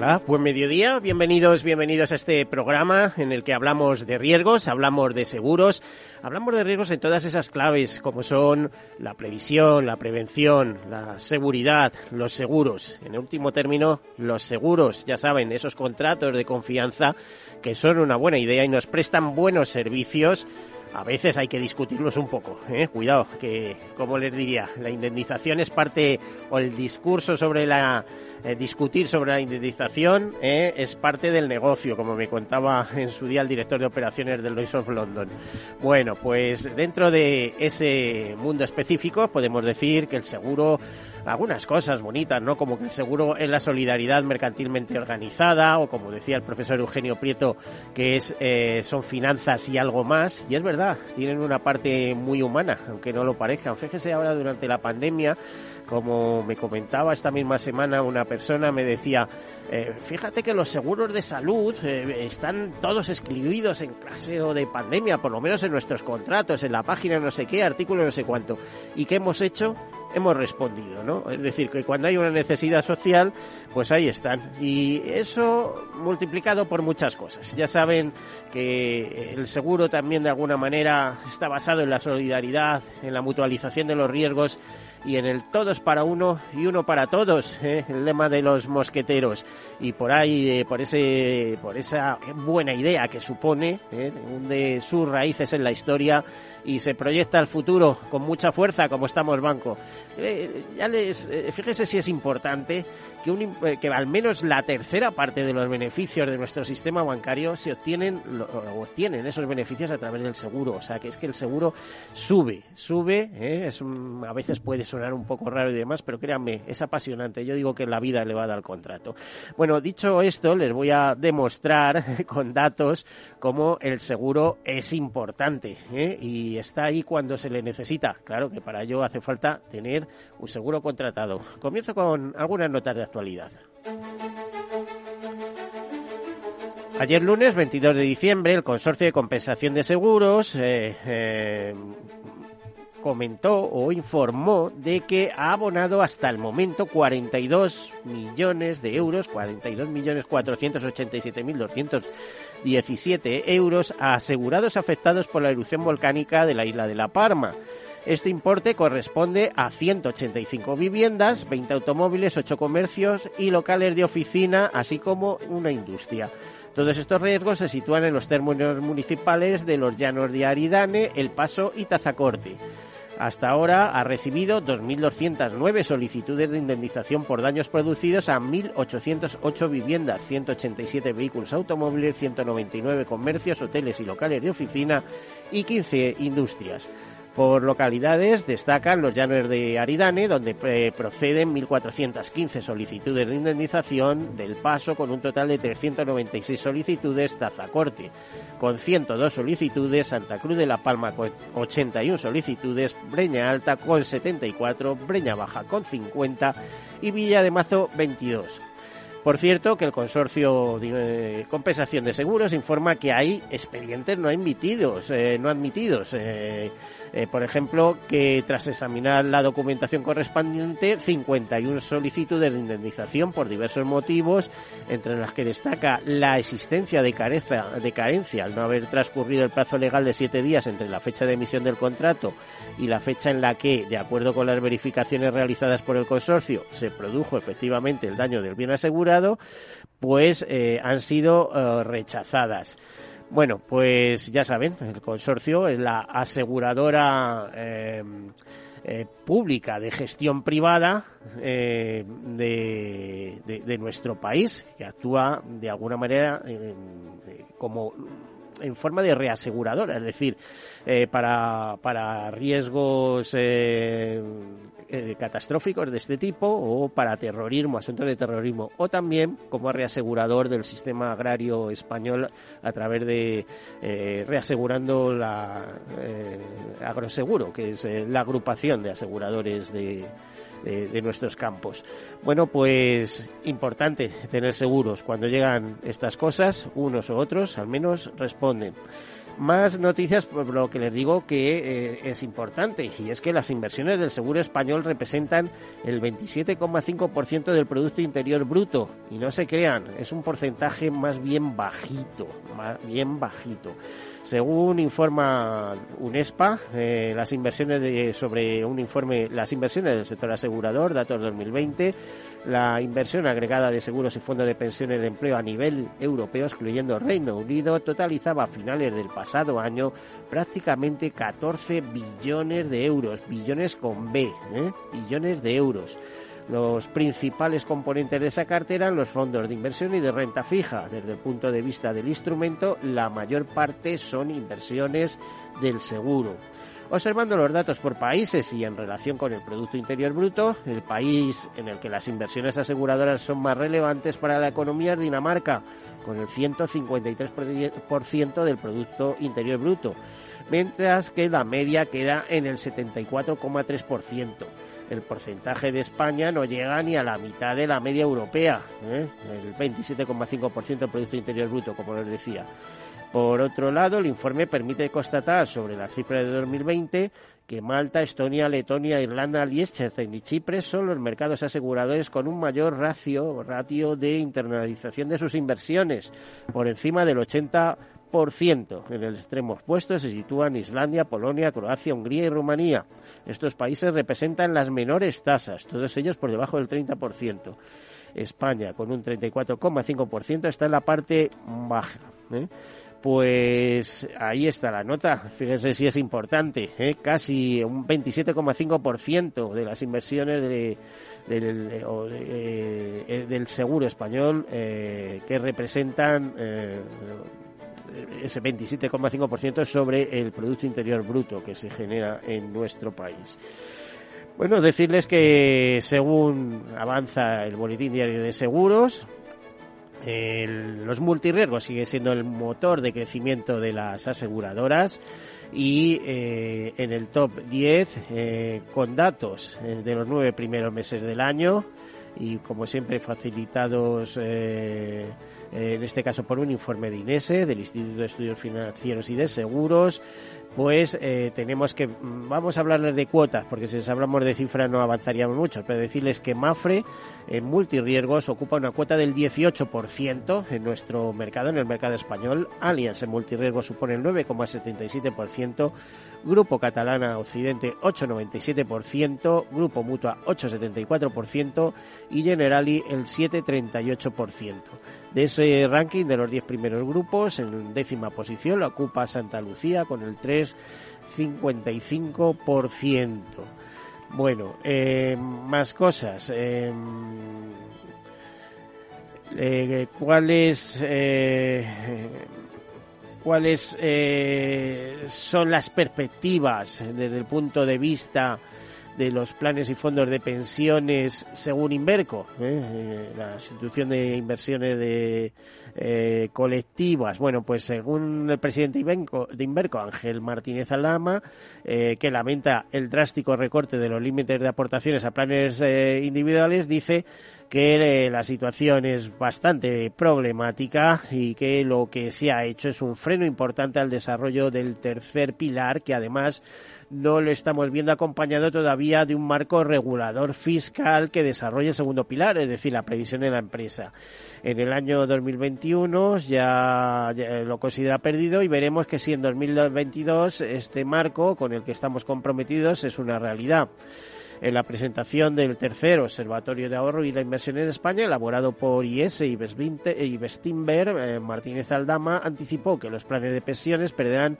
Hola, buen mediodía, bienvenidos, bienvenidos a este programa en el que hablamos de riesgos, hablamos de seguros, hablamos de riesgos en todas esas claves como son la previsión, la prevención, la seguridad, los seguros. En último término, los seguros, ya saben, esos contratos de confianza que son una buena idea y nos prestan buenos servicios a veces hay que discutirlos un poco. ¿eh? Cuidado, que, como les diría, la indemnización es parte, o el discurso sobre la, eh, discutir sobre la indemnización ¿eh? es parte del negocio, como me contaba en su día el director de operaciones del Lloyds of London. Bueno, pues dentro de ese mundo específico podemos decir que el seguro algunas cosas bonitas, ¿no? Como que el seguro es la solidaridad mercantilmente organizada, o como decía el profesor Eugenio Prieto, que es eh, son finanzas y algo más. Y es verdad, tienen una parte muy humana, aunque no lo parezca. Fíjese ahora durante la pandemia, como me comentaba esta misma semana una persona, me decía, eh, fíjate que los seguros de salud eh, están todos escribidos en clase de pandemia, por lo menos en nuestros contratos, en la página no sé qué, artículo no sé cuánto. ¿Y qué hemos hecho? Hemos respondido, ¿no? Es decir, que cuando hay una necesidad social, pues ahí están. Y eso multiplicado por muchas cosas. Ya saben que el seguro también de alguna manera está basado en la solidaridad, en la mutualización de los riesgos y en el todos para uno y uno para todos, ¿eh? el lema de los mosqueteros. Y por ahí, eh, por ese, por esa buena idea que supone, ¿eh? de sus raíces en la historia y se proyecta al futuro con mucha fuerza, como estamos banco. Eh, ya les, fíjese si es importante que, un, que al menos la tercera parte de los beneficios de nuestro sistema bancario se obtienen, o obtienen esos beneficios a través del seguro. O sea, que es que el seguro sube, sube, es a veces puede sonar un poco raro y demás, pero créanme, es apasionante. Yo digo que la vida le va a dar contrato. Bueno, dicho esto, les voy a demostrar con datos cómo el seguro es importante ¿eh? y está ahí cuando se le necesita. Claro que para ello hace falta tener un seguro contratado. Comienzo con algunas notas de actualidad. Ayer lunes 22 de diciembre, el Consorcio de Compensación de Seguros eh, eh, comentó o informó de que ha abonado hasta el momento 42 millones de euros, 42 millones 487 mil 217 euros a asegurados afectados por la erupción volcánica de la isla de La Palma. Este importe corresponde a 185 viviendas, 20 automóviles, 8 comercios y locales de oficina, así como una industria. Todos estos riesgos se sitúan en los términos municipales de los llanos de Aridane, El Paso y Tazacorte. Hasta ahora ha recibido 2.209 solicitudes de indemnización por daños producidos a 1.808 viviendas, 187 vehículos automóviles, 199 comercios, hoteles y locales de oficina y 15 industrias. Por localidades destacan los llanos de Aridane, donde eh, proceden 1.415 solicitudes de indemnización del paso, con un total de 396 solicitudes, Tazacorte, con 102 solicitudes, Santa Cruz de la Palma con 81 solicitudes, Breña Alta con 74, Breña Baja con 50 y Villa de Mazo 22. Por cierto, que el consorcio de compensación de seguros informa que hay expedientes no admitidos, eh, no admitidos. Eh, eh, por ejemplo, que tras examinar la documentación correspondiente, 51 solicitudes de indemnización por diversos motivos, entre las que destaca la existencia de carencia, de carencia al no haber transcurrido el plazo legal de siete días entre la fecha de emisión del contrato y la fecha en la que, de acuerdo con las verificaciones realizadas por el consorcio, se produjo efectivamente el daño del bien asegurado, pues eh, han sido eh, rechazadas. Bueno, pues ya saben, el consorcio es la aseguradora eh, eh, pública de gestión privada eh, de, nuestro país, que actúa de alguna manera como en forma de reaseguradora, es decir, eh, para, para riesgos eh, eh, catastróficos de este tipo o para terrorismo, asuntos de terrorismo, o también como reasegurador del sistema agrario español a través de eh, reasegurando la eh, agroseguro, que es la agrupación de aseguradores de, de, nuestros campos. Bueno, pues importante tener seguros. Cuando llegan estas cosas, unos u otros al menos responden. Más noticias, por lo que les digo que eh, es importante, y es que las inversiones del seguro español representan el 27,5% del Producto Interior Bruto. Y no se crean, es un porcentaje más bien bajito, más bien bajito. Según informa UNESPA, eh, las inversiones de, sobre un informe, las inversiones del sector asegurador, datos 2020, la inversión agregada de seguros y fondos de pensiones de empleo a nivel europeo, excluyendo Reino Unido, totalizaba a finales del pasado año prácticamente 14 billones de euros, billones con B, ¿eh? billones de euros. Los principales componentes de esa cartera eran los fondos de inversión y de renta fija. Desde el punto de vista del instrumento, la mayor parte son inversiones del seguro. Observando los datos por países y en relación con el Producto Interior Bruto, el país en el que las inversiones aseguradoras son más relevantes para la economía es Dinamarca, con el 153% del Producto Interior Bruto, mientras que la media queda en el 74,3% el porcentaje de España no llega ni a la mitad de la media europea, ¿eh? el 27,5% del Producto Interior Bruto, como les decía. Por otro lado, el informe permite constatar sobre la cifra de 2020 que Malta, Estonia, Letonia, Irlanda, Liechtenstein y Chipre son los mercados aseguradores con un mayor ratio, ratio de internalización de sus inversiones, por encima del 80%. En el extremo opuesto se sitúan Islandia, Polonia, Croacia, Hungría y Rumanía. Estos países representan las menores tasas, todos ellos por debajo del 30%. España, con un 34,5%, está en la parte baja. ¿eh? Pues ahí está la nota. Fíjense si es importante. ¿eh? Casi un 27,5% de las inversiones del, eh, del seguro español eh, que representan eh, ese 27,5% sobre el Producto Interior Bruto que se genera en nuestro país. Bueno, decirles que según avanza el Boletín Diario de Seguros, los multirriesgos sigue siendo el motor de crecimiento de las aseguradoras y eh, en el top 10 eh, con datos eh, de los nueve primeros meses del año. Y como siempre facilitados en este caso por un informe de INESE, del Instituto de Estudios Financieros y de Seguros, pues eh, tenemos que, mm, vamos a hablarles de cuotas, porque si les hablamos de cifras no avanzaríamos mucho, pero decirles que Mafre en multirriesgos ocupa una cuota del 18% en nuestro mercado, en el mercado español, Allianz en multirriesgos supone el 9,77%, Grupo Catalana Occidente 8,97%, Grupo Mutua 8,74% y Generali el 7,38%. De ese ranking de los 10 primeros grupos, en décima posición la ocupa Santa Lucía con el 3,55%. Bueno, eh, más cosas. Eh, eh, ¿Cuáles cuáles son las perspectivas desde el punto de vista de los planes y fondos de pensiones según Inverco, ¿eh? Eh, la institución de inversiones de eh, colectivas. Bueno, pues según el presidente de Inverco, Ángel Martínez Alama, que lamenta el drástico recorte de los límites de aportaciones a planes individuales, dice que la situación es bastante problemática y que lo que se ha hecho es un freno importante al desarrollo del tercer pilar, que además no lo estamos viendo acompañado todavía de un marco regulador fiscal que desarrolle el segundo pilar, es decir, la previsión de la empresa. En el año 2021 ya, ya lo considera perdido y veremos que si en 2022 este marco con el que estamos comprometidos es una realidad. En la presentación del tercer Observatorio de Ahorro y la Inversión en España, elaborado por IS y Bestinberg, eh, Martínez Aldama anticipó que los planes de pensiones perderán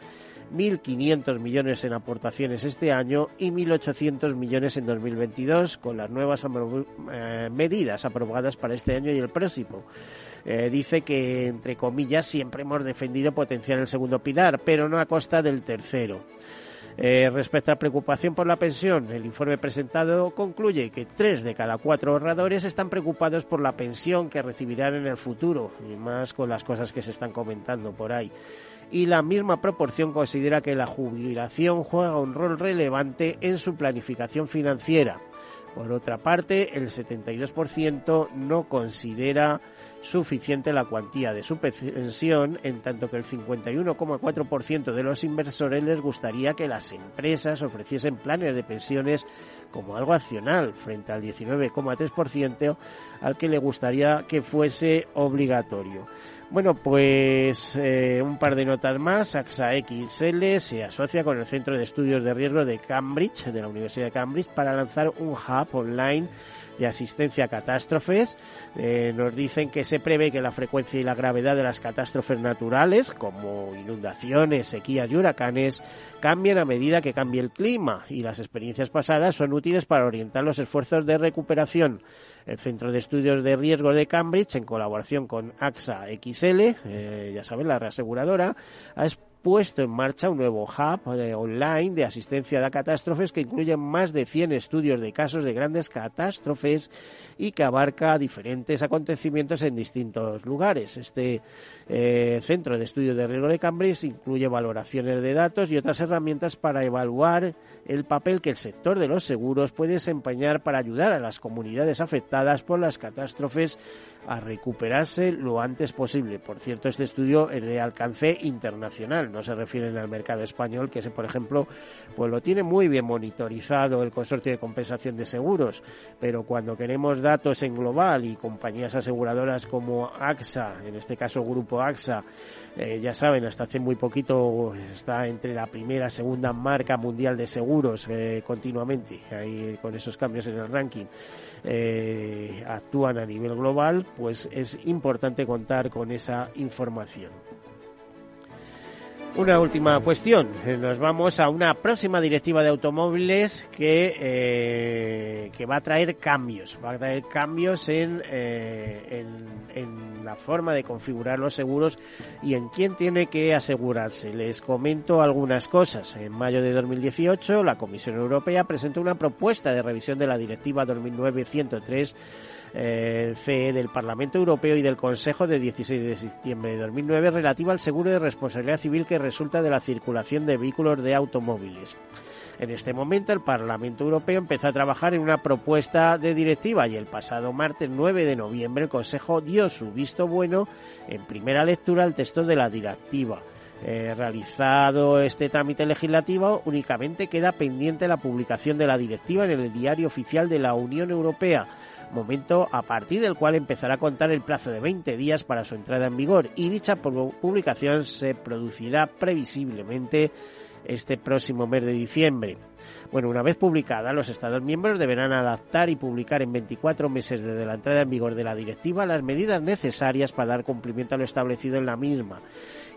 1.500 millones en aportaciones este año y 1.800 millones en 2022 con las nuevas eh, medidas aprobadas para este año y el próximo. Eh, dice que, entre comillas, siempre hemos defendido potenciar el segundo pilar, pero no a costa del tercero. Eh, respecto a preocupación por la pensión, el informe presentado concluye que tres de cada cuatro ahorradores están preocupados por la pensión que recibirán en el futuro, y más con las cosas que se están comentando por ahí. Y la misma proporción considera que la jubilación juega un rol relevante en su planificación financiera. Por otra parte, el 72% no considera suficiente la cuantía de su pensión, en tanto que el 51,4% de los inversores les gustaría que las empresas ofreciesen planes de pensiones como algo accional, frente al 19,3% al que le gustaría que fuese obligatorio. Bueno, pues eh, un par de notas más. AXA XL se asocia con el Centro de Estudios de Riesgo de Cambridge, de la Universidad de Cambridge, para lanzar un hub online de asistencia a catástrofes. Eh, nos dicen que se prevé que la frecuencia y la gravedad de las catástrofes naturales, como inundaciones, sequías y huracanes, cambien a medida que cambie el clima y las experiencias pasadas son útiles para orientar los esfuerzos de recuperación el Centro de Estudios de Riesgo de Cambridge, en colaboración con AXA XL, eh, ya saben, la reaseguradora, puesto en marcha un nuevo hub eh, online de asistencia a catástrofes que incluye más de 100 estudios de casos de grandes catástrofes y que abarca diferentes acontecimientos en distintos lugares. Este eh, Centro de Estudios de Riesgo de Cambridge incluye valoraciones de datos y otras herramientas para evaluar el papel que el sector de los seguros puede desempeñar para ayudar a las comunidades afectadas por las catástrofes a recuperarse lo antes posible. Por cierto, este estudio es de alcance internacional, no se refieren al mercado español, que ese, por ejemplo, pues lo tiene muy bien monitorizado el Consorcio de Compensación de Seguros, pero cuando queremos datos en global y compañías aseguradoras como AXA, en este caso Grupo AXA, eh, ya saben, hasta hace muy poquito está entre la primera y segunda marca mundial de seguros eh, continuamente, ahí con esos cambios en el ranking. Eh, actúan a nivel global, pues es importante contar con esa información. Una última cuestión. Nos vamos a una próxima directiva de automóviles que, que va a traer cambios. Va a traer cambios en, en, la forma de configurar los seguros y en quién tiene que asegurarse. Les comento algunas cosas. En mayo de 2018, la Comisión Europea presentó una propuesta de revisión de la Directiva 2009-103 eh, del Parlamento Europeo y del Consejo de 16 de septiembre de 2009 relativa al seguro de responsabilidad civil que resulta de la circulación de vehículos de automóviles. En este momento el Parlamento Europeo empezó a trabajar en una propuesta de directiva y el pasado martes 9 de noviembre el Consejo dio su visto bueno en primera lectura al texto de la directiva. Eh, realizado este trámite legislativo, únicamente queda pendiente la publicación de la directiva en el Diario Oficial de la Unión Europea, momento a partir del cual empezará a contar el plazo de 20 días para su entrada en vigor y dicha publicación se producirá previsiblemente este próximo mes de diciembre. Bueno, una vez publicada, los Estados miembros deberán adaptar y publicar en 24 meses desde la entrada en vigor de la directiva las medidas necesarias para dar cumplimiento a lo establecido en la misma.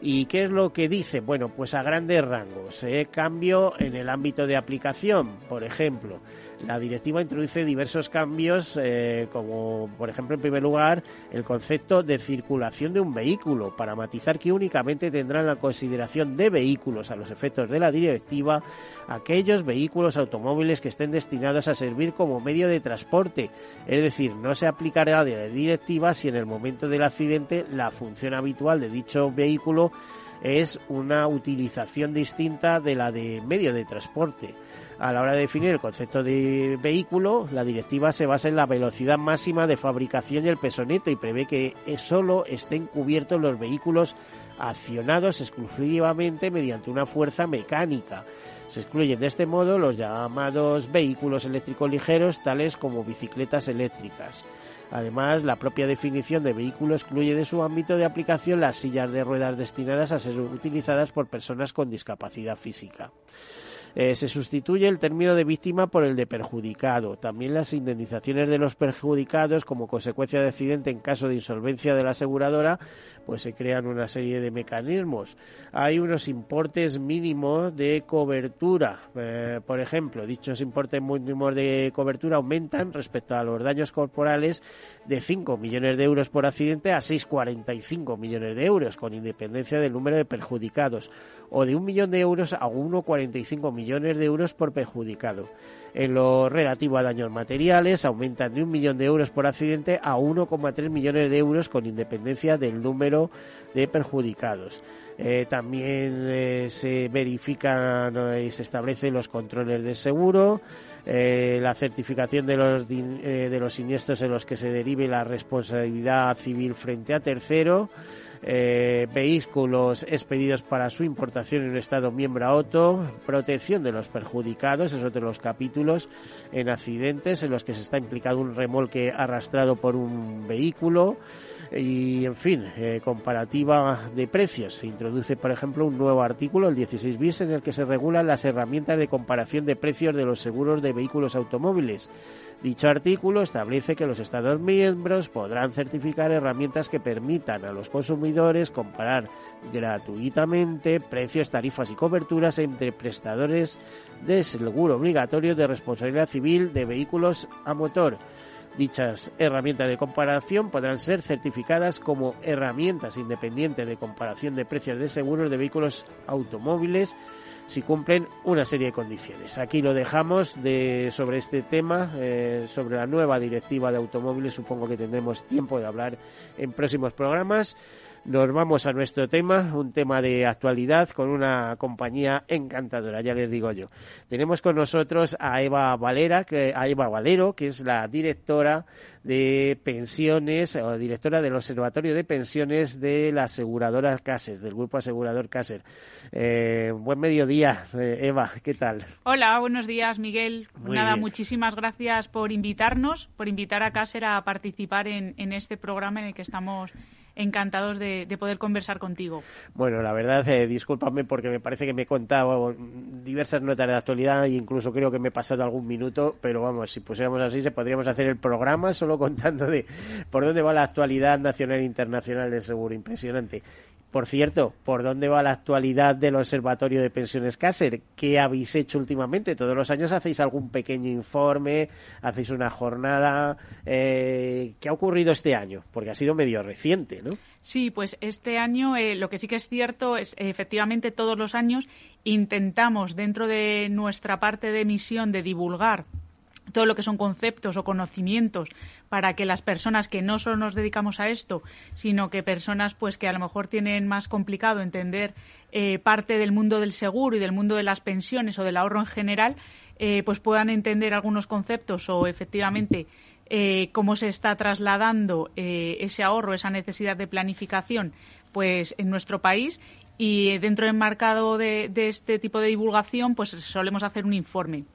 ¿Y qué es lo que dice? Bueno, pues a grandes rangos. ¿eh? Cambio en el ámbito de aplicación, por ejemplo. La directiva introduce diversos cambios, eh, como por ejemplo, en primer lugar, el concepto de circulación de un vehículo, para matizar que únicamente tendrán la consideración de vehículos a los efectos de la directiva aquellos vehículos automóviles que estén destinados a servir como medio de transporte. Es decir, no se aplicará de la directiva si en el momento del accidente la función habitual de dicho vehículo es una utilización distinta de la de medio de transporte. A la hora de definir el concepto de vehículo, la directiva se basa en la velocidad máxima de fabricación y el peso neto y prevé que solo estén cubiertos los vehículos accionados exclusivamente mediante una fuerza mecánica. Se excluyen de este modo los llamados vehículos eléctricos ligeros, tales como bicicletas eléctricas. Además, la propia definición de vehículo excluye de su ámbito de aplicación las sillas de ruedas destinadas a ser utilizadas por personas con discapacidad física. Eh, se sustituye el término de víctima por el de perjudicado. También las indemnizaciones de los perjudicados como consecuencia de accidente en caso de insolvencia de la aseguradora, pues se crean una serie de mecanismos. Hay unos importes mínimos de cobertura. Eh, por ejemplo, dichos importes mínimos de cobertura aumentan respecto a los daños corporales de 5 millones de euros por accidente a 6,45 millones de euros, con independencia del número de perjudicados, o de un millón de euros a 1,45 millones de euros por perjudicado. En lo relativo a daños materiales, aumentan de un millón de euros por accidente a 1,3 millones de euros con independencia del número de perjudicados. Eh, también eh, se verifican y se establecen los controles de seguro, eh, la certificación de los, de los siniestros en los que se derive la responsabilidad civil frente a tercero, eh, vehículos expedidos para su importación en un Estado miembro a otro, protección de los perjudicados, es otro de los capítulos en accidentes en los que se está implicado un remolque arrastrado por un vehículo y, en fin, eh, comparativa de precios. Se introduce, por ejemplo, un nuevo artículo, el 16 bis, en el que se regulan las herramientas de comparación de precios de los seguros de vehículos automóviles. Dicho artículo establece que los Estados miembros podrán certificar herramientas que permitan a los consumidores comparar gratuitamente precios, tarifas y coberturas entre prestadores de seguro obligatorio de responsabilidad civil de vehículos a motor. Dichas herramientas de comparación podrán ser certificadas como herramientas independientes de comparación de precios de seguros de vehículos automóviles si cumplen una serie de condiciones. Aquí lo dejamos de, sobre este tema, eh, sobre la nueva directiva de automóviles. Supongo que tendremos tiempo de hablar en próximos programas. Nos vamos a nuestro tema, un tema de actualidad con una compañía encantadora, ya les digo yo. Tenemos con nosotros a Eva Valera, que, a Eva Valero, que es la directora de pensiones o directora del Observatorio de Pensiones de la aseguradora Caser, del grupo asegurador Caser. Eh, buen mediodía, eh, Eva, ¿qué tal? Hola, buenos días, Miguel. Nada, muchísimas gracias por invitarnos, por invitar a Caser a participar en, en este programa en el que estamos encantados de, poder conversar contigo. Bueno, la verdad, eh, discúlpame porque me parece que me he contado diversas notas de actualidad e incluso creo que me he pasado algún minuto, pero vamos, si pusiéramos así, se podríamos hacer el programa solo contando de por dónde va la actualidad nacional e internacional del seguro. Impresionante. Por cierto, ¿por dónde va la actualidad del Observatorio de Pensiones Cácer? ¿Qué habéis hecho últimamente? Todos los años hacéis algún pequeño informe, hacéis una jornada. Eh, ¿Qué ha ocurrido este año? Porque ha sido medio reciente, ¿no? Sí, pues este año eh, lo que sí que es cierto es efectivamente todos los años intentamos dentro de nuestra parte de misión de divulgar todo lo que son conceptos o conocimientos para que las personas que no solo nos dedicamos a esto, sino que personas pues que a lo mejor tienen más complicado entender eh, parte del mundo del seguro y del mundo de las pensiones o del ahorro en general, eh, pues puedan entender algunos conceptos o efectivamente eh, cómo se está trasladando ese ahorro, esa necesidad de planificación, pues en nuestro país. Y dentro del marcado de, de este tipo de divulgación, pues solemos hacer un informe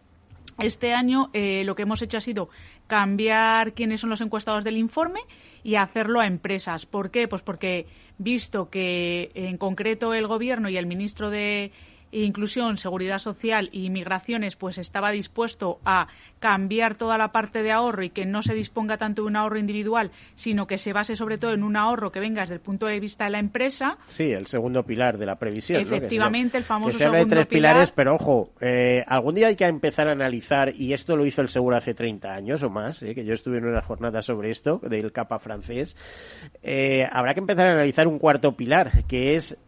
este año eh, lo que hemos hecho ha sido cambiar quiénes son los encuestados del informe y hacerlo a empresas. ¿Por qué? Pues porque visto que en concreto el Gobierno y el ministro de Inclusión, Seguridad Social y Migraciones, pues estaba dispuesto a cambiar toda la parte de ahorro y que no se disponga tanto de un ahorro individual, sino que se base sobre todo en un ahorro que venga desde el punto de vista de la empresa. Sí, el segundo pilar de la previsión. Efectivamente, el famoso que se habla de tres pilares, pero ojo, eh, algún día hay que empezar a analizar, y esto lo hizo el seguro hace 30 años o más, eh, que yo estuve en una jornada sobre esto, del capa francés, eh, habrá que empezar a analizar un cuarto pilar, que es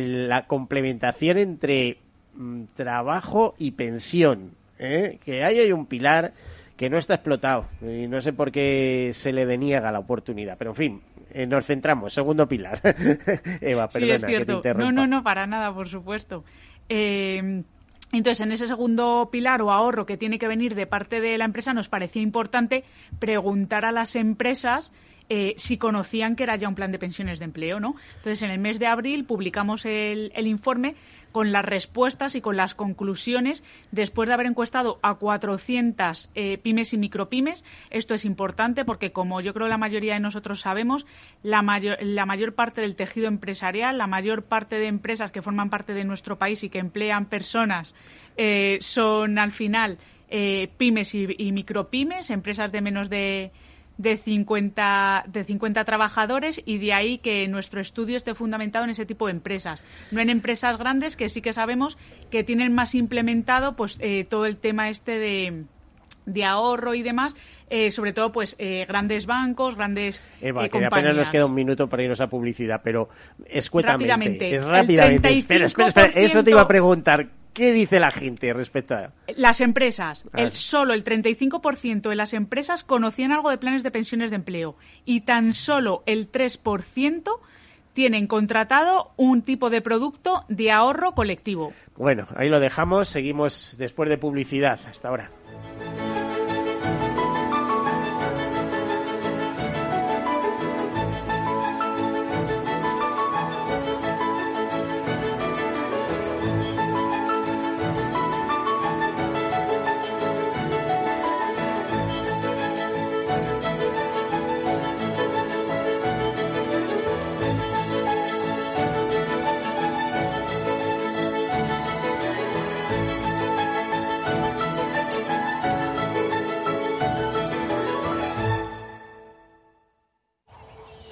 la complementación entre mm, trabajo y pensión. ¿eh? Que ahí hay un pilar que no está explotado y no sé por qué se le deniega la oportunidad. Pero en fin, eh, nos centramos. Segundo pilar. Eva, perdona que te interrumpa. No, no, no, para nada, por supuesto. Eh, entonces, en ese segundo pilar o ahorro que tiene que venir de parte de la empresa, nos parecía importante preguntar a las empresas eh, si conocían que era ya un plan de pensiones de empleo, ¿no? Entonces, en el mes de abril publicamos el, informe con las respuestas y con las conclusiones después de haber encuestado a 400 eh, pymes y micropymes. Esto es importante porque, como yo creo la mayoría de nosotros sabemos, la mayor, la mayor parte del tejido empresarial, la mayor parte de empresas que forman parte de nuestro país y que emplean personas eh, son, al final, pymes y, y micropymes, empresas de menos de de 50, de 50 trabajadores y de ahí que nuestro estudio esté fundamentado en ese tipo de empresas. No en empresas grandes que sí que sabemos que tienen más implementado pues eh, todo el tema este de, de ahorro y demás, eh, sobre todo pues eh, grandes bancos, grandes Eva, que apenas nos queda un minuto para irnos a publicidad, pero escuétamente. Rápidamente. Es rápidamente. Espera, espera, espera. Eso te iba a preguntar. ¿Qué dice la gente respecto a...? Las empresas. El, solo el 35% de las empresas conocían algo de planes de pensiones de empleo y tan solo el 3% tienen contratado un tipo de producto de ahorro colectivo. Bueno, ahí lo dejamos. Seguimos después de publicidad. Hasta ahora.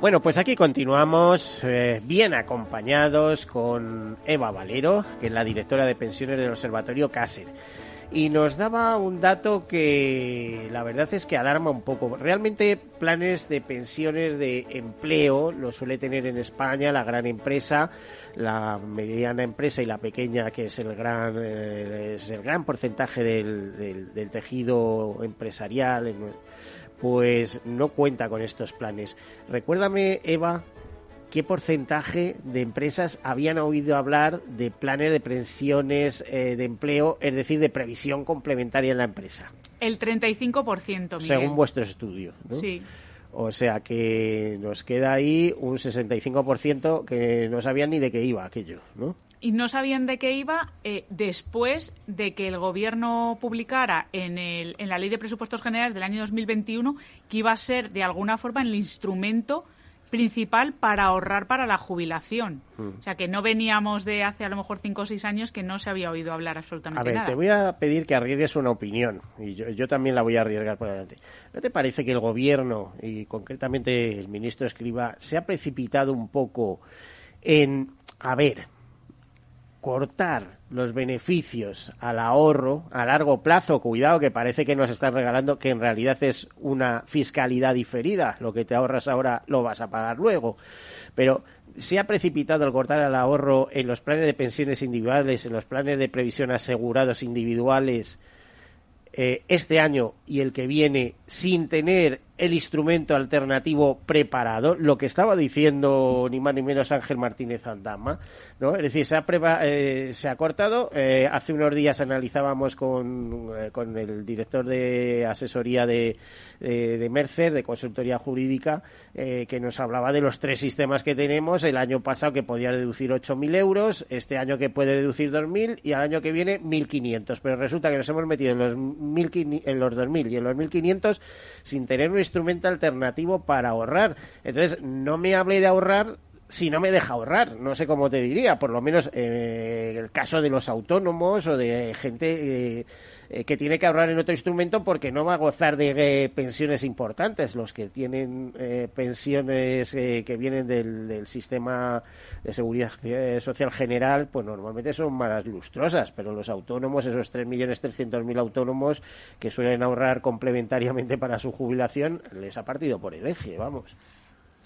Bueno, pues aquí continuamos eh, bien acompañados con Eva Valero, que es la directora de pensiones del Observatorio Cácer. Y nos daba un dato que la verdad es que alarma un poco. Realmente planes de pensiones de empleo lo suele tener en España la gran empresa, la mediana empresa y la pequeña, que es el gran, eh, es el gran porcentaje del, tejido empresarial pues no cuenta con estos planes. Recuérdame, Eva, qué porcentaje de empresas habían oído hablar de planes de pensiones de empleo, es decir, de previsión complementaria en la empresa. El 35%, Miguel. Según vuestro estudio, ¿no? Sí. O sea que nos queda ahí un 65% que no sabían ni de qué iba aquello, ¿no? Y no sabían de qué iba eh, después de que el gobierno publicara en, el, en la ley de presupuestos generales del año 2021 que iba a ser de alguna forma el instrumento principal para ahorrar para la jubilación. Mm. O sea, que no veníamos de hace a lo mejor cinco o seis años que no se había oído hablar absolutamente nada. A ver, te voy a pedir que arriesgues una opinión y yo, yo, también la voy a arriesgar por adelante. ¿No te parece que el gobierno y concretamente el ministro Escriba se ha precipitado un poco en, a ver, cortar los beneficios al ahorro a largo plazo, cuidado que parece que nos están regalando que en realidad es una fiscalidad diferida, lo que te ahorras ahora lo vas a pagar luego, pero se ha precipitado el cortar el ahorro en los planes de pensiones individuales, en los planes de previsión asegurados individuales eh, este año y el que viene sin tener el instrumento alternativo preparado, lo que estaba diciendo ni más ni menos Ángel Martínez Andama, ¿no? Es decir, se ha, eh, se ha cortado. Eh, hace unos días analizábamos con, eh, con el director de asesoría de, de, Mercer, de consultoría jurídica, que nos hablaba de los tres sistemas que tenemos. El año pasado que podía deducir 8.000 euros, este año que puede deducir 2.000 y al año que viene 1.500. Pero resulta que nos hemos metido en los, 1.000, en los 2.000 y en los 1.500 sin tener un instrumento alternativo para ahorrar. Entonces, no me hable de ahorrar si no me deja ahorrar, no sé cómo te diría, por lo menos eh, el caso de los autónomos o de gente eh, eh, que tiene que ahorrar en otro instrumento porque no va a gozar de pensiones importantes. Los que tienen pensiones que vienen del, del, sistema de seguridad social general, pues normalmente son más lustrosas, pero los autónomos, esos 3.300.000 autónomos que suelen ahorrar complementariamente para su jubilación, les ha partido por el eje, vamos.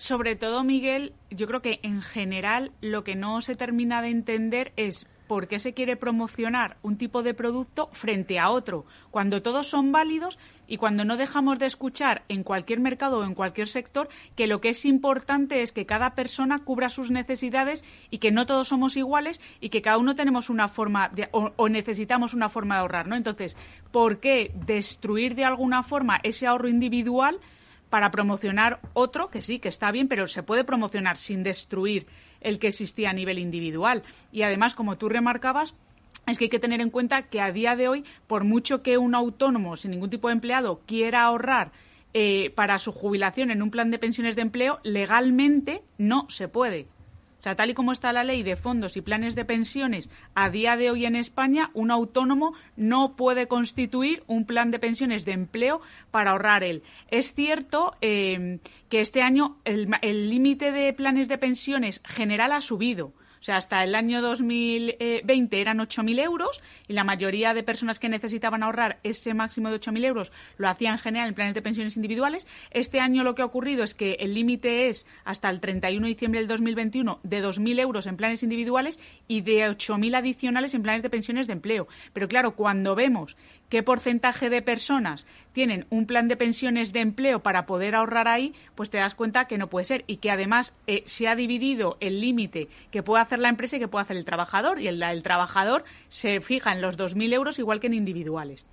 Sobre todo, Miguel, yo creo que en general lo que no se termina de entender es por qué se quiere promocionar un tipo de producto frente a otro, cuando todos son válidos y cuando no dejamos de escuchar en cualquier mercado o en cualquier sector que lo que es importante es que cada persona cubra sus necesidades y que no todos somos iguales y que cada uno tenemos una forma de, o, o, necesitamos una forma de ahorrar, ¿no? Entonces, ¿por qué destruir de alguna forma ese ahorro individual? Para promocionar otro que sí, que está bien, pero se puede promocionar sin destruir el que existía a nivel individual. Y además, como tú remarcabas, es que hay que tener en cuenta que a día de hoy, por mucho que un autónomo sin ningún tipo de empleado quiera ahorrar eh, para su jubilación en un plan de pensiones de empleo, legalmente no se puede. O sea, tal y como está la ley de fondos y planes de pensiones a día de hoy en España, un autónomo no puede constituir un plan de pensiones de empleo para ahorrar él. Es cierto eh, que este año el límite de planes de pensiones general ha subido. O sea, hasta el año 2020 eran 8.000 euros y la mayoría de personas que necesitaban ahorrar ese máximo de 8.000 euros lo hacían en general en planes de pensiones individuales. Este año lo que ha ocurrido es que el límite es hasta el 31 de diciembre del 2021 de 2.000 euros en planes individuales y de 8.000 adicionales en planes de pensiones de empleo. Pero claro, cuando vemos qué porcentaje de personas tienen un plan de pensiones de empleo para poder ahorrar ahí, pues te das cuenta que no puede ser y que además eh, se ha dividido el límite que puede hacer la empresa y que puede hacer el trabajador y el, el trabajador se fija en los 2.000 euros igual que en individuales.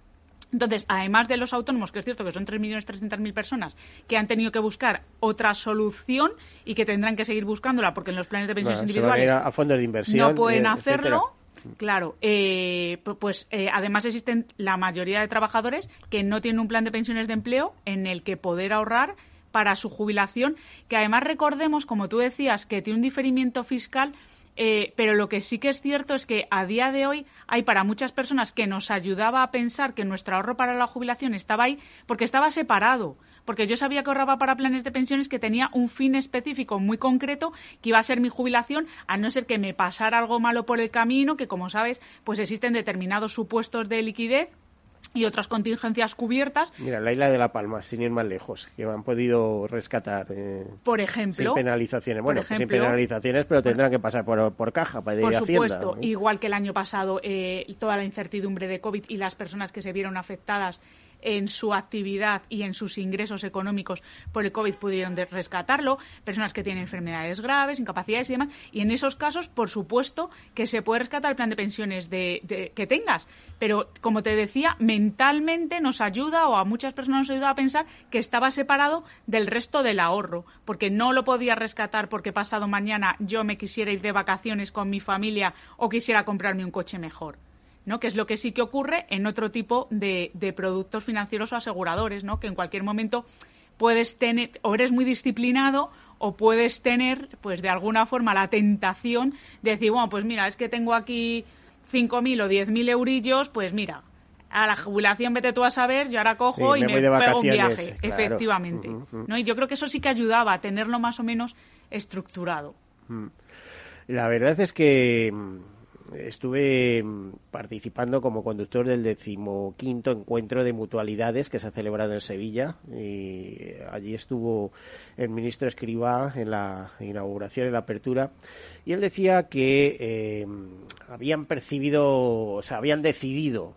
Entonces, además de los autónomos, que es cierto que son 3.300.000 personas que han tenido que buscar otra solución y que tendrán que seguir buscándola porque en los planes de pensiones individuales a, fondos de inversión, no pueden hacerlo, Claro, eh, pues eh, además existen la mayoría de trabajadores que no tienen un plan de pensiones de empleo en el que poder ahorrar para su jubilación, que además recordemos, como tú decías, que tiene un diferimiento fiscal, eh, pero lo que sí que es cierto es que a día de hoy hay para muchas personas que nos ayudaba a pensar que nuestro ahorro para la jubilación estaba ahí porque estaba separado porque yo sabía que ahorraba para planes de pensiones que tenía un fin específico muy concreto que iba a ser mi jubilación, a no ser que me pasara algo malo por el camino, que como sabes, pues existen determinados supuestos de liquidez y otras contingencias cubiertas. Mira, la isla de La Palma, sin ir más lejos, que han podido rescatar. Eh, por ejemplo. Sin penalizaciones. Bueno, sin penalizaciones, pero tendrán que pasar por, por caja para Por supuesto, igual que el año pasado, eh, toda la incertidumbre de COVID y las personas que se vieron afectadas en su actividad y en sus ingresos económicos por el COVID pudieron rescatarlo, personas que tienen enfermedades graves, incapacidades y demás. Y en esos casos, por supuesto, que se puede rescatar el plan de pensiones de, que tengas. Pero, como te decía, mentalmente nos ayuda o a muchas personas nos ayuda a pensar que estaba separado del resto del ahorro, porque no lo podía rescatar porque pasado mañana yo me quisiera ir de vacaciones con mi familia o quisiera comprarme un coche mejor. ¿No? que es lo que sí que ocurre en otro tipo de, productos financieros o aseguradores, ¿no? que en cualquier momento puedes tener, o eres muy disciplinado o puedes tener, pues de alguna forma, la tentación de decir, bueno, pues mira, es que tengo aquí 5.000 o 10.000 eurillos, pues mira, a la jubilación vete tú a saber, yo ahora cojo y me, pego un viaje, efectivamente. ¿no? Y yo creo que eso sí que ayudaba a tenerlo más o menos estructurado. La verdad es que estuve mm, participando como conductor del decimoquinto encuentro de mutualidades que se ha celebrado en Sevilla. Y allí estuvo el ministro Escribá en la inauguración, en la apertura. Y él decía que eh, habían percibido, o sea, habían decidido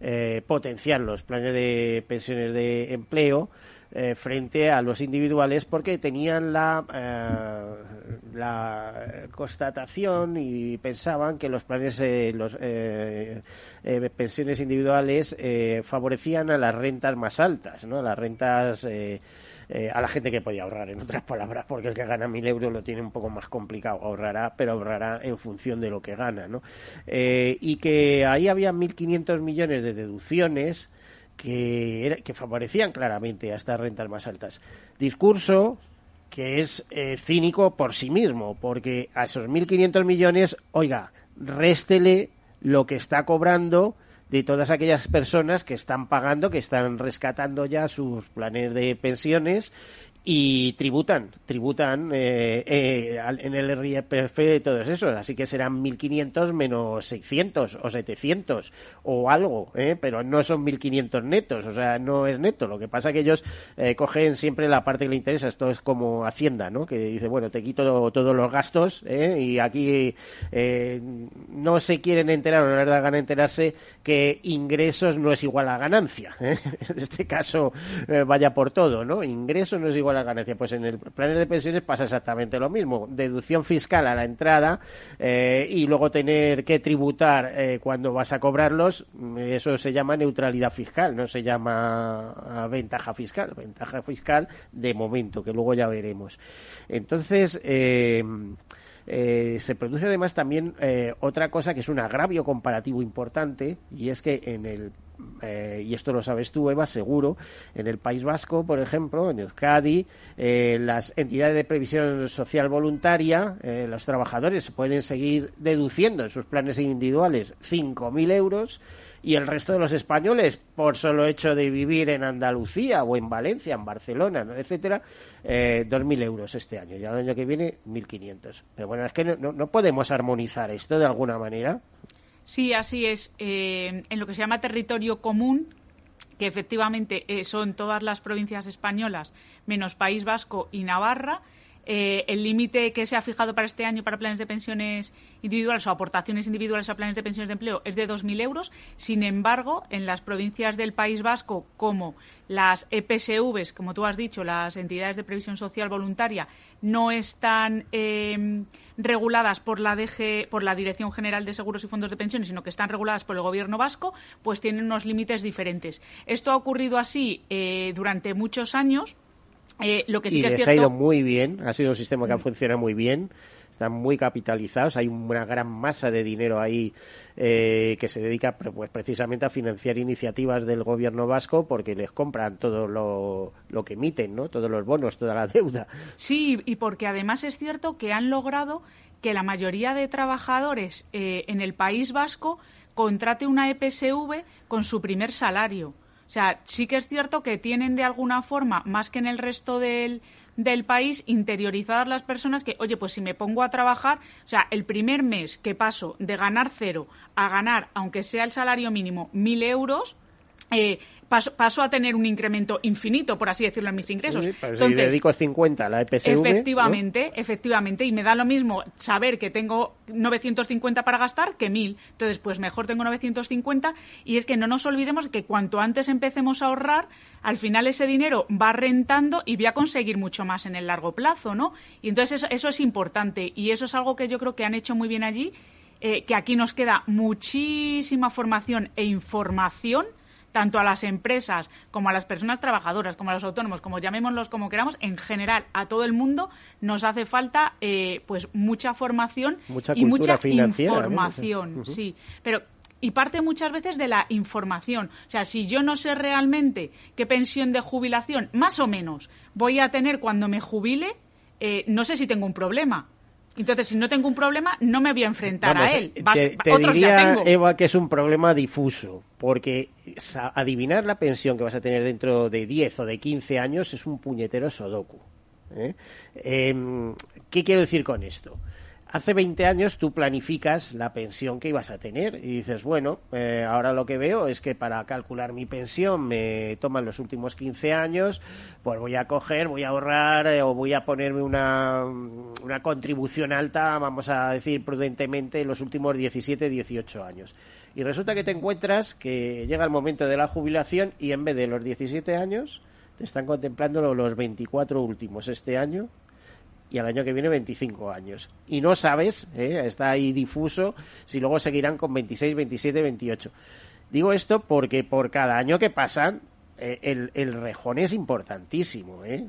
eh, potenciar los planes de pensiones de empleo eh, frente a los individuales porque tenían la, eh, la constatación y pensaban que los planes, eh, los pensiones individuales favorecían a las rentas más altas, ¿no? A las rentas a la gente que podía ahorrar, en otras palabras, porque el que gana mil euros lo tiene un poco más complicado. Ahorrará, pero ahorrará en función de lo que gana, ¿no? y que ahí había 1.500 millones de deducciones que, que favorecían claramente a estas rentas más altas. Discurso que es eh, cínico por sí mismo, porque a esos 1.500 millones, oiga, réstele lo que está cobrando de todas aquellas personas que están pagando, que están rescatando ya sus planes de pensiones y tributan, tributan eh, eh, en el IRPF todos esos, así que serán 1.500 menos 600 o 700 o algo, ¿eh? pero no son 1.500 netos, o sea, no es neto, lo que pasa que ellos cogen siempre la parte que le interesa, esto es como Hacienda, ¿no? que dice, bueno, te quito todos los gastos y aquí no se quieren enterar o no les da gana enterarse que ingresos no es igual a ganancia, en este caso vaya por todo, ¿no? Ingresos no es igual la ganancia. Pues en el plan de pensiones pasa exactamente lo mismo. Deducción fiscal a la entrada eh, y luego tener que tributar eh, cuando vas a cobrarlos, eso se llama neutralidad fiscal, no se llama ah, ventaja fiscal. Ventaja fiscal de momento, que luego ya veremos. Entonces, eh, eh, se produce además también eh, otra cosa que es un agravio comparativo importante y es que en el eh, y esto lo sabes tú, Eva, seguro, en el País Vasco, por ejemplo, en Euskadi, eh, las entidades de previsión social voluntaria, eh, los trabajadores pueden seguir deduciendo en sus planes individuales 5.000 euros y el resto de los españoles, por solo hecho de vivir en Andalucía o en Valencia, en Barcelona, etcétera, eh, 2.000 euros este año y el año que viene 1.500. Pero bueno, es que no, podemos armonizar esto de alguna manera. Sí, así es. Eh, en lo que se llama territorio común, que efectivamente eh, son todas las provincias españolas, menos País Vasco y Navarra, eh, el límite que se ha fijado para este año para planes de pensiones individuales o aportaciones individuales a planes de pensiones de empleo es de 2.000 euros. Sin embargo, en las provincias del País Vasco, como las EPSVs, como tú has dicho, las entidades de previsión social voluntaria, no están eh, reguladas por la DG, por la Dirección General de Seguros y Fondos de Pensiones, sino que están reguladas por el Gobierno vasco, pues tienen unos límites diferentes. Esto ha ocurrido así eh, durante muchos años eh, lo que sí y que es les cierto, ha ido muy bien, ha sido un sistema que ha funcionado muy bien, están muy capitalizados, hay una gran masa de dinero ahí eh, que se dedica pues, precisamente a financiar iniciativas del gobierno vasco porque les compran todo lo, lo que emiten, ¿no? todos los bonos, toda la deuda. Sí, y porque además es cierto que han logrado que la mayoría de trabajadores eh, en el País Vasco contrate una EPSV con su primer salario. O sea, sí que es cierto que tienen de alguna forma, más que en el resto del, del país, interiorizadas las personas que, oye, pues si me pongo a trabajar, o sea, el primer mes que paso de ganar cero a ganar, aunque sea el salario mínimo, mil euros, eh, paso, paso a tener un incremento infinito, por así decirlo, en mis ingresos. Sí, pero si dedico 50 a la EPSV... ¿no? Efectivamente, efectivamente, y me da lo mismo saber que tengo 950 para gastar que 1000. Entonces, pues mejor tengo 950 y es que no nos olvidemos que cuanto antes empecemos a ahorrar, al final ese dinero va rentando y voy a conseguir mucho más en el largo plazo, ¿no? Y entonces eso, eso es importante y eso es algo que yo creo que han hecho muy bien allí, eh, que aquí nos queda muchísima formación e información tanto a las empresas como a las personas trabajadoras, como a los autónomos, como llamémoslos como queramos, en general a todo el mundo nos hace falta eh, pues mucha formación Mucha y mucha información, sí. Pero y parte muchas veces de la información. O sea, si yo no sé realmente qué pensión de jubilación, más o menos, voy a tener cuando me jubile, eh, no sé si tengo un problema. Entonces, si no tengo un problema, no me voy a enfrentar Vamos, a él. te- Vas- te, otros diría, ya tengo. Eva, que es un problema difuso, porque adivinar la pensión que vas a tener dentro de 10 o de 15 años es un puñetero sodoku. ¿eh? Em, ¿Qué quiero decir con esto? Hace 20 años tú planificas la pensión que ibas a tener y dices, bueno, eh, ahora lo que veo es que para calcular mi pensión me toman los últimos 15 años, pues voy a coger, voy a ahorrar eh, o voy a ponerme una, una contribución alta, vamos a decir prudentemente, en los últimos 17, 18 años. Y resulta que te encuentras que llega el momento de la jubilación y en vez de los 17 años, te están contemplando los 24 últimos este año y al año que viene 25 años. Y no sabes, ¿eh? está ahí difuso, si luego seguirán con 26, 27, 28. Digo esto porque por cada año que pasan, eh, el, rejón es importantísimo. ¿eh?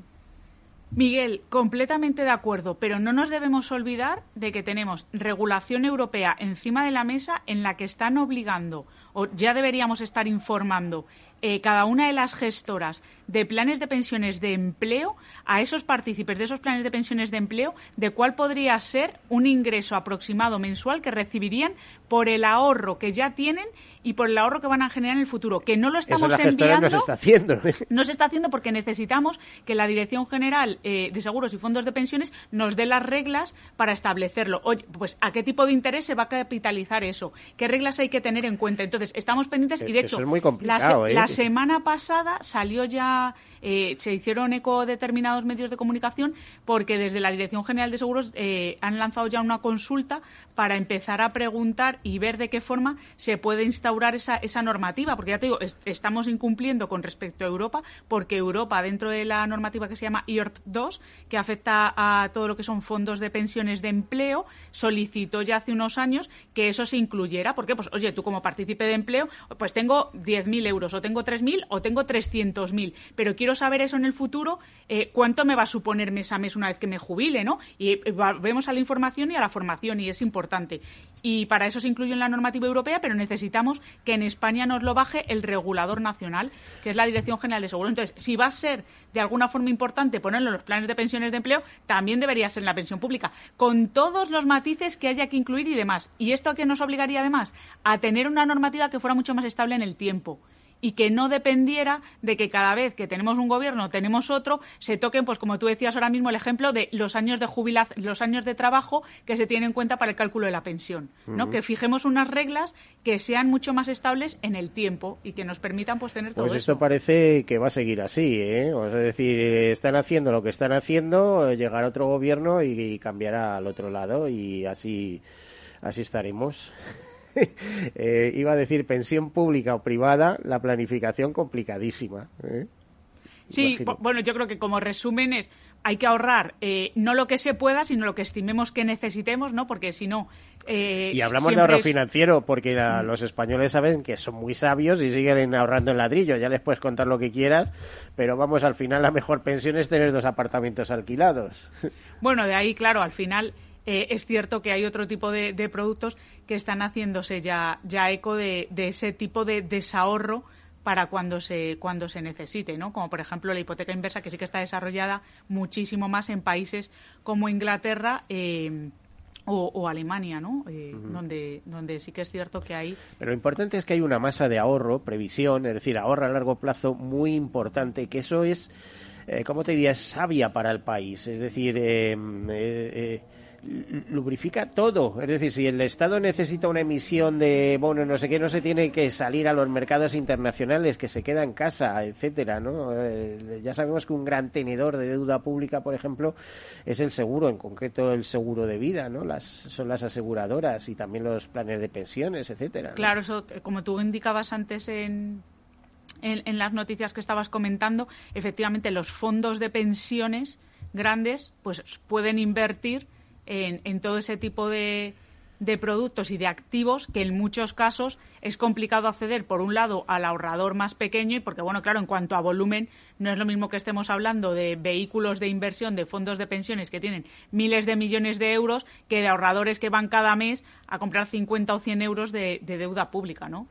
Miguel, completamente de acuerdo, pero no nos debemos olvidar de que tenemos regulación europea encima de la mesa en la que están obligando, o ya deberíamos estar informando, eh, cada una de las gestoras de planes de pensiones de empleo a esos partícipes de esos planes de pensiones de empleo de cuál podría ser un ingreso aproximado mensual que recibirían por el ahorro que ya tienen y por el ahorro que van a generar en el futuro, que no lo Eso estamos la enviando. no se está haciendo. No se está haciendo porque necesitamos que la Dirección General eh, de Seguros y Fondos de Pensiones nos dé las reglas para establecerlo. Oye, pues ¿a qué tipo de interés se va a capitalizar eso? ¿Qué reglas hay que tener en cuenta? Entonces, estamos pendientes y de hecho, es muy la, complicado, se- ¿eh? la semana pasada salió ya, eh, se hicieron eco determinados medios de comunicación porque desde la Dirección General de Seguros eh, han lanzado ya una consulta para empezar a preguntar y ver de qué forma se puede instaurar esa, esa normativa. Porque ya te digo, es- estamos incumpliendo con respecto a Europa, porque Europa, dentro de la normativa que se llama IORP 2, que afecta a todo lo que son fondos de pensiones de empleo, solicitó ya hace unos años que eso se incluyera. ¿Por qué? Pues, oye, tú como partícipe de empleo, pues tengo 10.000 euros o tengo 3.000 o tengo 300.000, pero quiero saber eso en el futuro, eh, cuánto me va a suponer mes a mes una vez que me jubile, ¿no? Y eh, vemos a la información y a la formación y es importante. Y para eso se incluye en la normativa europea, pero necesitamos que en España nos lo baje el regulador nacional, que es la Dirección General de Seguros. Entonces, si va a ser de alguna forma importante ponerlo en los planes de pensiones de empleo, también debería ser en la pensión pública, con todos los matices que haya que incluir y demás. ¿Y esto a qué nos obligaría además? A tener una normativa que fuera mucho más estable en el tiempo y que no dependiera de que cada vez que tenemos un gobierno tenemos otro se toquen pues como tú decías ahora mismo el ejemplo de los años de jubilación los años de trabajo que se tienen en cuenta para el cálculo de la pensión no que fijemos unas reglas que sean mucho más estables en el tiempo y que nos permitan pues tener todo pues esto parece que va a seguir así ¿eh? es decir están haciendo lo que están haciendo llegará otro gobierno y cambiará al otro lado y así así estaremos eh, iba a decir pensión pública o privada, la planificación complicadísima. ¿eh? Sí, bueno, yo creo que como resumen es hay que ahorrar eh, no lo que se pueda, sino lo que estimemos que necesitemos, ¿no? Porque si no... Eh, y hablamos de ahorro financiero, porque los españoles saben que son muy sabios y siguen ahorrando en ladrillo. Ya les puedes contar lo que quieras, pero vamos, al final la mejor pensión es tener dos apartamentos alquilados. Bueno, de ahí, claro, al final eh, es cierto que hay otro tipo de, productos que están haciéndose ya, ya eco de, ese tipo de desahorro para cuando se cuando se necesite, ¿no? Como por ejemplo la hipoteca inversa que sí que está desarrollada muchísimo más en países como Inglaterra. Eh, o, Alemania, ¿no? Eh, donde, donde sí que es cierto que hay. Pero lo importante es que hay una masa de ahorro, previsión, es decir, ahorro a largo plazo muy importante, que eso es, ¿cómo te diría? Es sabia para el país. Es decir, eh, lubrifica todo. Es decir, si el Estado necesita una emisión de bono, no sé qué, no se tiene que salir a los mercados internacionales, que se queda en casa, etcétera, ¿no? Eh, ya sabemos que un gran tenedor de deuda pública, por ejemplo, es el seguro, en concreto el seguro de vida, ¿no? Las, son las aseguradoras y también los planes de pensiones, etcétera. Claro, eso, eh, como tú indicabas antes en, en, en las noticias que estabas comentando, efectivamente los fondos de pensiones grandes pues pueden invertir en, en todo ese tipo de, de productos y de activos que en muchos casos es complicado acceder, por un lado, al ahorrador más pequeño y porque, bueno, claro, en cuanto a volumen, no es lo mismo que estemos hablando de vehículos de inversión, de fondos de pensiones que tienen miles de millones de euros, que de ahorradores que van cada mes a comprar 50 o 100 euros de, deuda pública, ¿no?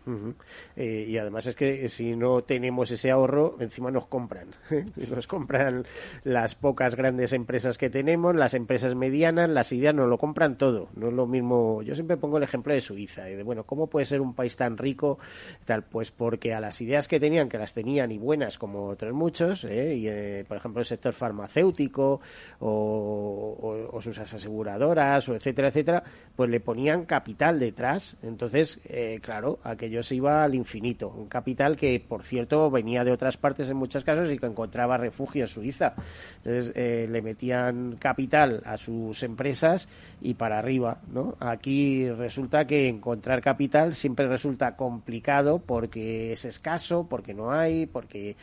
Eh, y además es que si no tenemos ese ahorro, encima nos compran. nos compran las pocas grandes empresas que tenemos, las empresas medianas, las ideas nos lo compran todo. No es lo mismo. Yo siempre pongo el ejemplo de Suiza. Y de, bueno, ¿cómo puede ser un país tan rico? Tal, pues porque a las ideas que tenían, que las tenían y buenas como otros muchos, ¿eh? y, eh, por ejemplo, el sector farmacéutico o, o sus aseguradoras, o etcétera, etcétera, pues le ponían capital detrás. Entonces, eh, claro, aquello se iba al infinito. Un capital que, por cierto, venía de otras partes en muchos casos y que encontraba refugio en Suiza. Entonces, eh, le metían capital a sus empresas y para arriba, ¿no? Aquí resulta que encontrar capital siempre resulta complicado porque es escaso, porque no hay, porque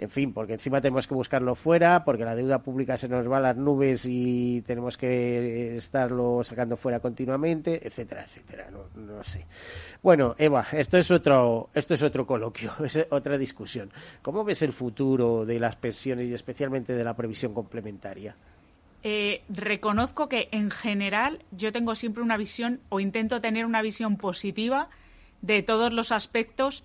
en fin, porque encima tenemos que buscarlo fuera, porque la deuda pública se nos va a las nubes y tenemos que estarlo sacando fuera continuamente, etcétera, etcétera, no, sé. Bueno, Eva, esto es otro, esto es otro coloquio, es otra discusión. ¿Cómo ves el futuro de las pensiones y especialmente de la previsión complementaria? Eh, reconozco que en general yo tengo siempre una visión o intento tener una visión positiva de todos los aspectos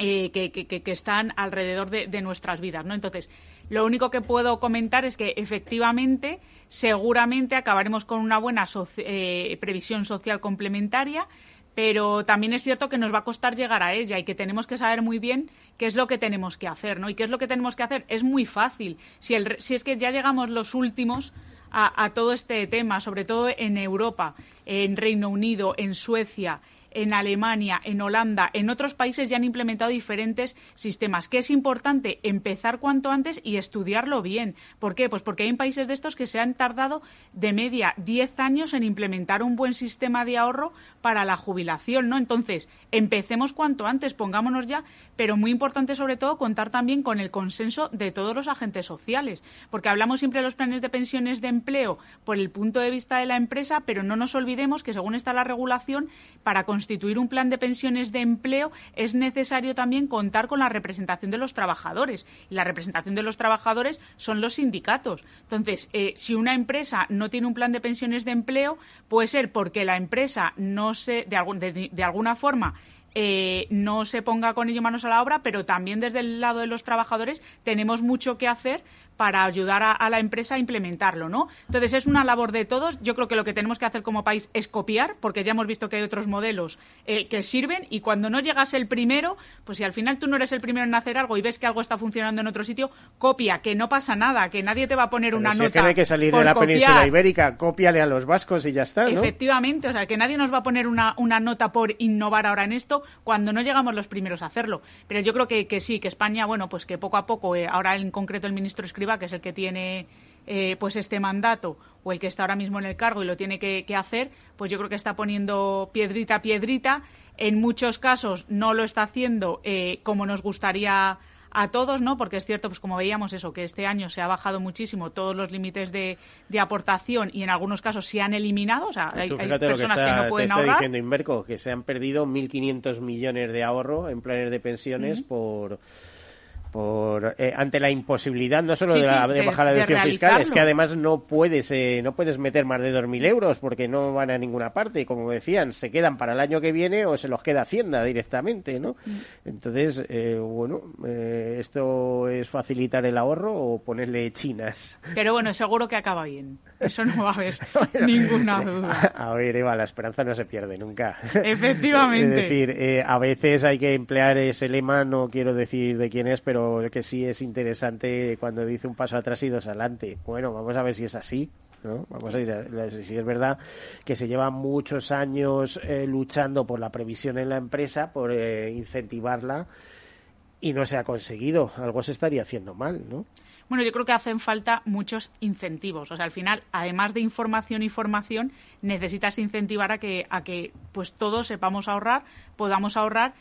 eh, que, que, están alrededor de, nuestras vidas, ¿no? Entonces, lo único que puedo comentar es que efectivamente, seguramente acabaremos con una buena eh, previsión social complementaria, pero también es cierto que nos va a costar llegar a ella y que tenemos que saber muy bien qué es lo que tenemos que hacer, ¿no? Y qué es lo que tenemos que hacer es muy fácil. Si, si es que ya llegamos los últimos a, a todo este tema, sobre todo en Europa, en Reino Unido, en Suecia, en Alemania, en Holanda, en otros países ya han implementado diferentes sistemas. Que es importante empezar cuanto antes y estudiarlo bien. ¿Por qué? Pues porque hay países de estos que se han tardado de media 10 años en implementar un buen sistema de ahorro para la jubilación, ¿no? Entonces, empecemos cuanto antes, pongámonos ya, pero muy importante sobre todo contar también con el consenso de todos los agentes sociales, porque hablamos siempre de los planes de pensiones de empleo por el punto de vista de la empresa, pero no nos olvidemos que según está la regulación, para constituir un plan de pensiones de empleo es necesario también contar con la representación de los trabajadores. Y la representación de los trabajadores son los sindicatos. Entonces, eh, si una empresa no tiene un plan de pensiones de empleo, puede ser porque la empresa no se, de, de alguna forma, eh, no se ponga con ello manos a la obra, pero también desde el lado de los trabajadores tenemos mucho que hacer para ayudar a, la empresa a implementarlo, ¿no? Entonces es una labor de todos. Yo creo que lo que tenemos que hacer como país es copiar, porque ya hemos visto que hay otros modelos eh, que sirven y cuando no llegas el primero, pues si al final tú no eres el primero en hacer algo y ves que algo está funcionando en otro sitio, copia, que no pasa nada, que nadie te va a poner una si nota. Es que no hay que salir de la península ibérica, cópiale a los vascos y ya está, ¿no? Efectivamente, o sea, que nadie nos va a poner una, una nota por innovar ahora en esto cuando no llegamos los primeros a hacerlo. Pero yo creo que, que sí, que España, bueno, pues que poco a poco, eh, ahora en concreto el ministro Escriba, que es el que tiene eh, pues este mandato o el que está ahora mismo en el cargo y lo tiene que, hacer, pues yo creo que está poniendo piedrita a piedrita. En muchos casos no lo está haciendo eh, como nos gustaría a todos, ¿no? Porque es cierto, pues como veíamos eso, que este año se ha bajado muchísimo todos los límites de, aportación y en algunos casos se han eliminado, o sea, hay, personas que, no pueden te está diciendo Inverco que se han perdido 1.500 millones de ahorro en planes de pensiones por por eh, ante la imposibilidad no solo de, bajar la deducción fiscal es que además no puedes eh, no puedes meter más de 2.000 euros porque no van a ninguna parte como decían se quedan para el año que viene o se los queda Hacienda directamente no mm. entonces eh, bueno esto es facilitar el ahorro o ponerle chinas. Pero bueno seguro que acaba bien. Eso no va a haber ninguna duda. a, ver Eva la esperanza no se pierde nunca. Efectivamente. Es decir a veces hay que emplear ese lema no quiero decir de quién es pero que sí es interesante cuando dice un paso atrás y dos adelante. Bueno, vamos a ver si es así. ¿no? Vamos a ver si es verdad que se lleva muchos años eh, luchando por la previsión en la empresa, por eh, incentivarla y no se ha conseguido. Algo se estaría haciendo mal, ¿no? Bueno, yo creo que hacen falta muchos incentivos. O sea, al final, además de información y formación, necesitas incentivar a que, a que pues todos sepamos ahorrar, podamos ahorrar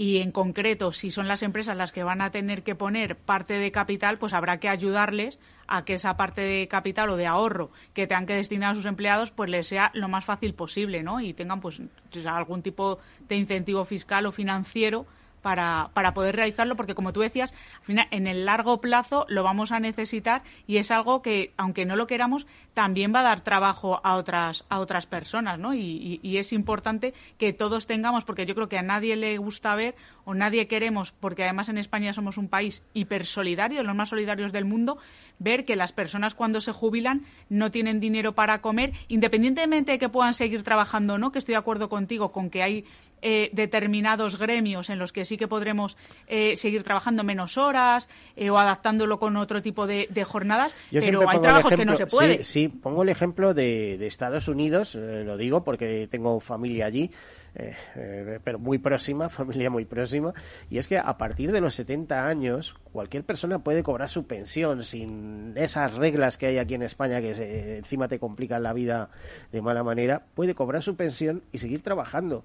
y en concreto si son las empresas las que van a tener que poner parte de capital, pues habrá que ayudarles a que esa parte de capital o de ahorro que tengan que destinar a sus empleados pues les sea lo más fácil posible, ¿no? Y tengan pues algún tipo de incentivo fiscal o financiero para, para poder realizarlo, porque como tú decías, al final, en el largo plazo lo vamos a necesitar y es algo que, aunque no lo queramos, también va a dar trabajo a otras, a otras personas, ¿no? Y, y, es importante que todos tengamos, porque yo creo que a nadie le gusta ver o nadie queremos, porque además en España somos un país hipersolidario, los más solidarios del mundo, ver que las personas cuando se jubilan no tienen dinero para comer, independientemente de que puedan seguir trabajando o no, que estoy de acuerdo contigo con que hay eh, determinados gremios en los que sí que podremos eh, seguir trabajando menos horas eh, o adaptándolo con otro tipo de, jornadas, pero hay trabajos que no se puede. Sí, pongo el ejemplo de, de Estados Unidos, lo digo porque tengo familia allí. pero muy próxima, familia muy próxima, y es que a partir de los 70 años cualquier persona puede cobrar su pensión sin esas reglas que hay aquí en España que encima te complican la vida de mala manera, puede cobrar su pensión y seguir trabajando.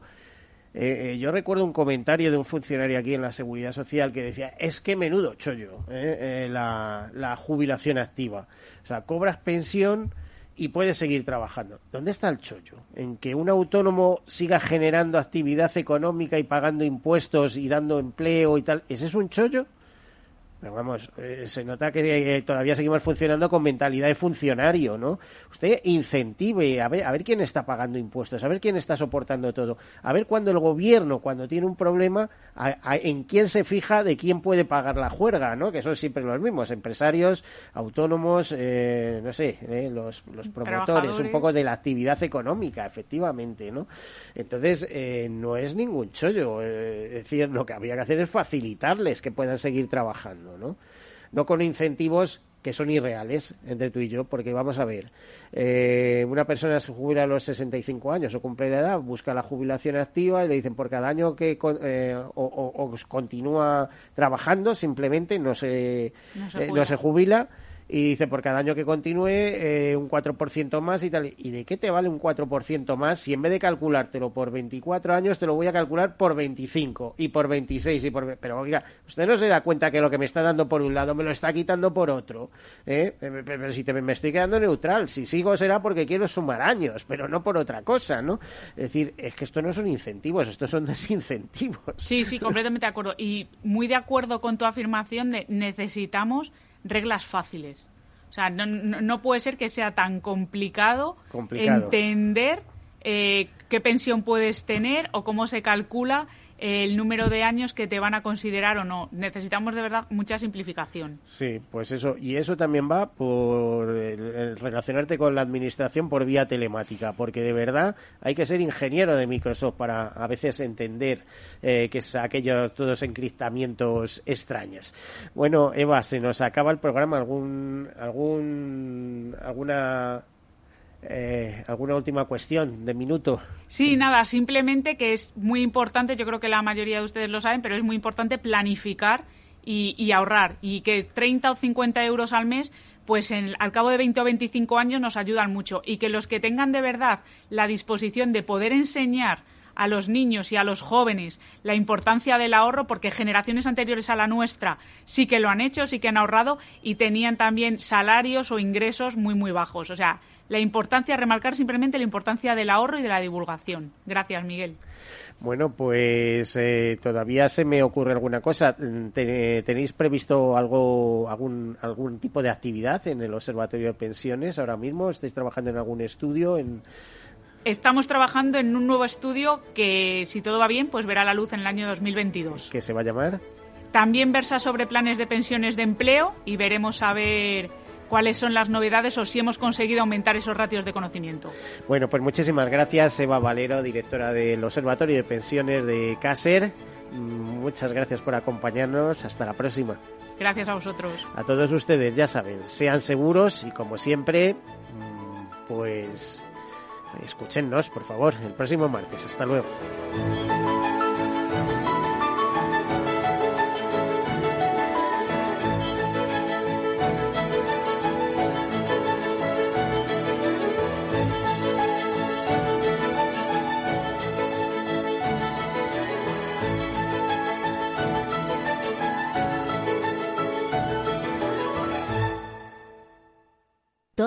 Eh, eh, yo recuerdo un comentario de un funcionario aquí en la Seguridad Social que decía, es que menudo chollo eh, la, la, jubilación activa. O sea, cobras pensión y puedes seguir trabajando. ¿Dónde está el chollo? En que un autónomo siga generando actividad económica y pagando impuestos y dando empleo y tal. ¿Ese es un chollo? Vamos, eh, se nota que eh, todavía seguimos funcionando con mentalidad de funcionario, ¿no? Usted incentive a ver, a ver quién está pagando impuestos, a ver quién está soportando todo, a ver cuando el gobierno, cuando tiene un problema, en quién se fija de quién puede pagar la juerga, ¿no? Que son siempre los mismos, empresarios, autónomos, eh, no sé, los, los promotores, un poco de la actividad económica, efectivamente, ¿no? Entonces, no es ningún chollo, es decir, lo que había que hacer es facilitarles que puedan seguir trabajando. ¿No? con incentivos que son irreales entre tú y yo, porque vamos a ver, eh, una persona se jubila a los 65 años o cumple la edad, busca la jubilación activa y le dicen por cada año que eh, o, continúa trabajando, simplemente no se, no se, eh, jubila y dice por cada año que continúe eh, un 4% más y tal. ¿Y de qué te vale un 4% más si en vez de calculártelo por 24 años te lo voy a calcular por 25 y por 26 y por... Pero oiga, usted no se da cuenta que lo que me está dando por un lado me lo está quitando por otro. ¿eh? Pero si te, me estoy quedando neutral, si sigo será porque quiero sumar años, pero no por otra cosa, ¿no? Es decir, es que esto no son incentivos, estos son desincentivos. Sí, sí, completamente de acuerdo. Y muy de acuerdo con tu afirmación de necesitamos reglas fáciles. O sea, no, no, puede ser que sea tan complicado, entender eh, qué pensión puedes tener o cómo se calcula el número de años que te van a considerar o no. Necesitamos de verdad mucha simplificación. Sí, pues eso. Y eso también va por relacionarte con la administración por vía telemática, porque de verdad hay que ser ingeniero de Microsoft para a veces entender eh, que es aquellos todos encriptamientos extraños. Bueno, Eva, se nos acaba el programa. ¿Algún, algún, alguna eh, ¿Alguna última cuestión de minuto? Sí, nada, simplemente que es muy importante, yo creo que la mayoría de ustedes lo saben, pero es muy importante planificar y, ahorrar. Y que 30 o 50 euros al mes, pues al cabo de 20 o 25 años nos ayudan mucho. Y que los que tengan de verdad la disposición de poder enseñar a los niños y a los jóvenes la importancia del ahorro, porque generaciones anteriores a la nuestra sí que lo han hecho, sí que han ahorrado y tenían también salarios o ingresos muy, muy bajos. O sea, la importancia, remarcar simplemente la importancia del ahorro y de la divulgación. Gracias, Miguel. Bueno, pues eh, todavía se me ocurre alguna cosa. ¿Tenéis previsto algo, algún, algún tipo de actividad en el Observatorio de Pensiones ahora mismo? ¿Estáis trabajando en algún estudio? En... Estamos trabajando en un nuevo estudio que, si todo va bien, pues verá la luz en el año 2022. ¿Qué se va a llamar? También versa sobre planes de pensiones de empleo y veremos a ver cuáles son las novedades o si hemos conseguido aumentar esos ratios de conocimiento. Bueno, pues muchísimas gracias, Eva Valero, directora del Observatorio de Pensiones de CASER. Mm, muchas gracias por acompañarnos. Hasta la próxima. Gracias a vosotros. A todos ustedes, ya saben, sean seguros y como siempre, mm, pues escúchennos, por favor, el próximo martes. Hasta luego.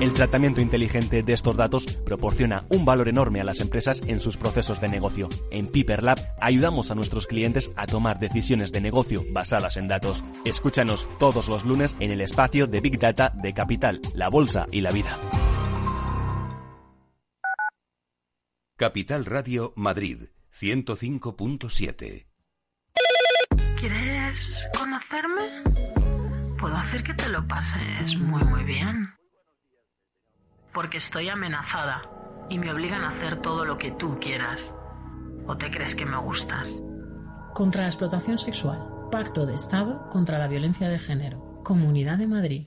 El tratamiento inteligente de estos datos proporciona un valor enorme a las empresas en sus procesos de negocio. En Piper Lab ayudamos a nuestros clientes a tomar decisiones de negocio basadas en datos. Escúchanos todos los lunes en el espacio de Big Data de Capital, la Bolsa y la Vida. Capital Radio Madrid 105.7 ¿Quieres conocerme? Puedo hacer que te lo pases muy muy bien. Porque estoy amenazada y me obligan a hacer todo lo que tú quieras. ¿O te crees que me gustas? Contra la explotación sexual. Pacto de Estado contra la violencia de género. Comunidad de Madrid.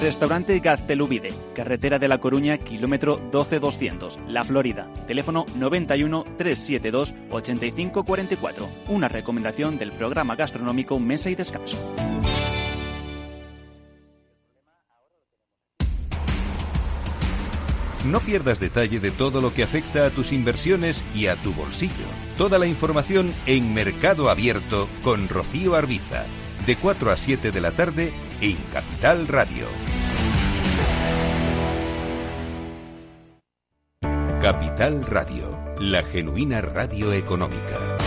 Restaurante Gaztelubide, carretera de La Coruña, kilómetro 12200, La Florida. Teléfono 91 372 8544. Una recomendación del programa gastronómico Mesa y Descanso. No pierdas detalle de todo lo que afecta a tus inversiones y a tu bolsillo. Toda la información en Mercado Abierto con Rocío Arbiza, de 4 a 7 de la tarde en Capital Radio. Capital Radio, la genuina radio económica.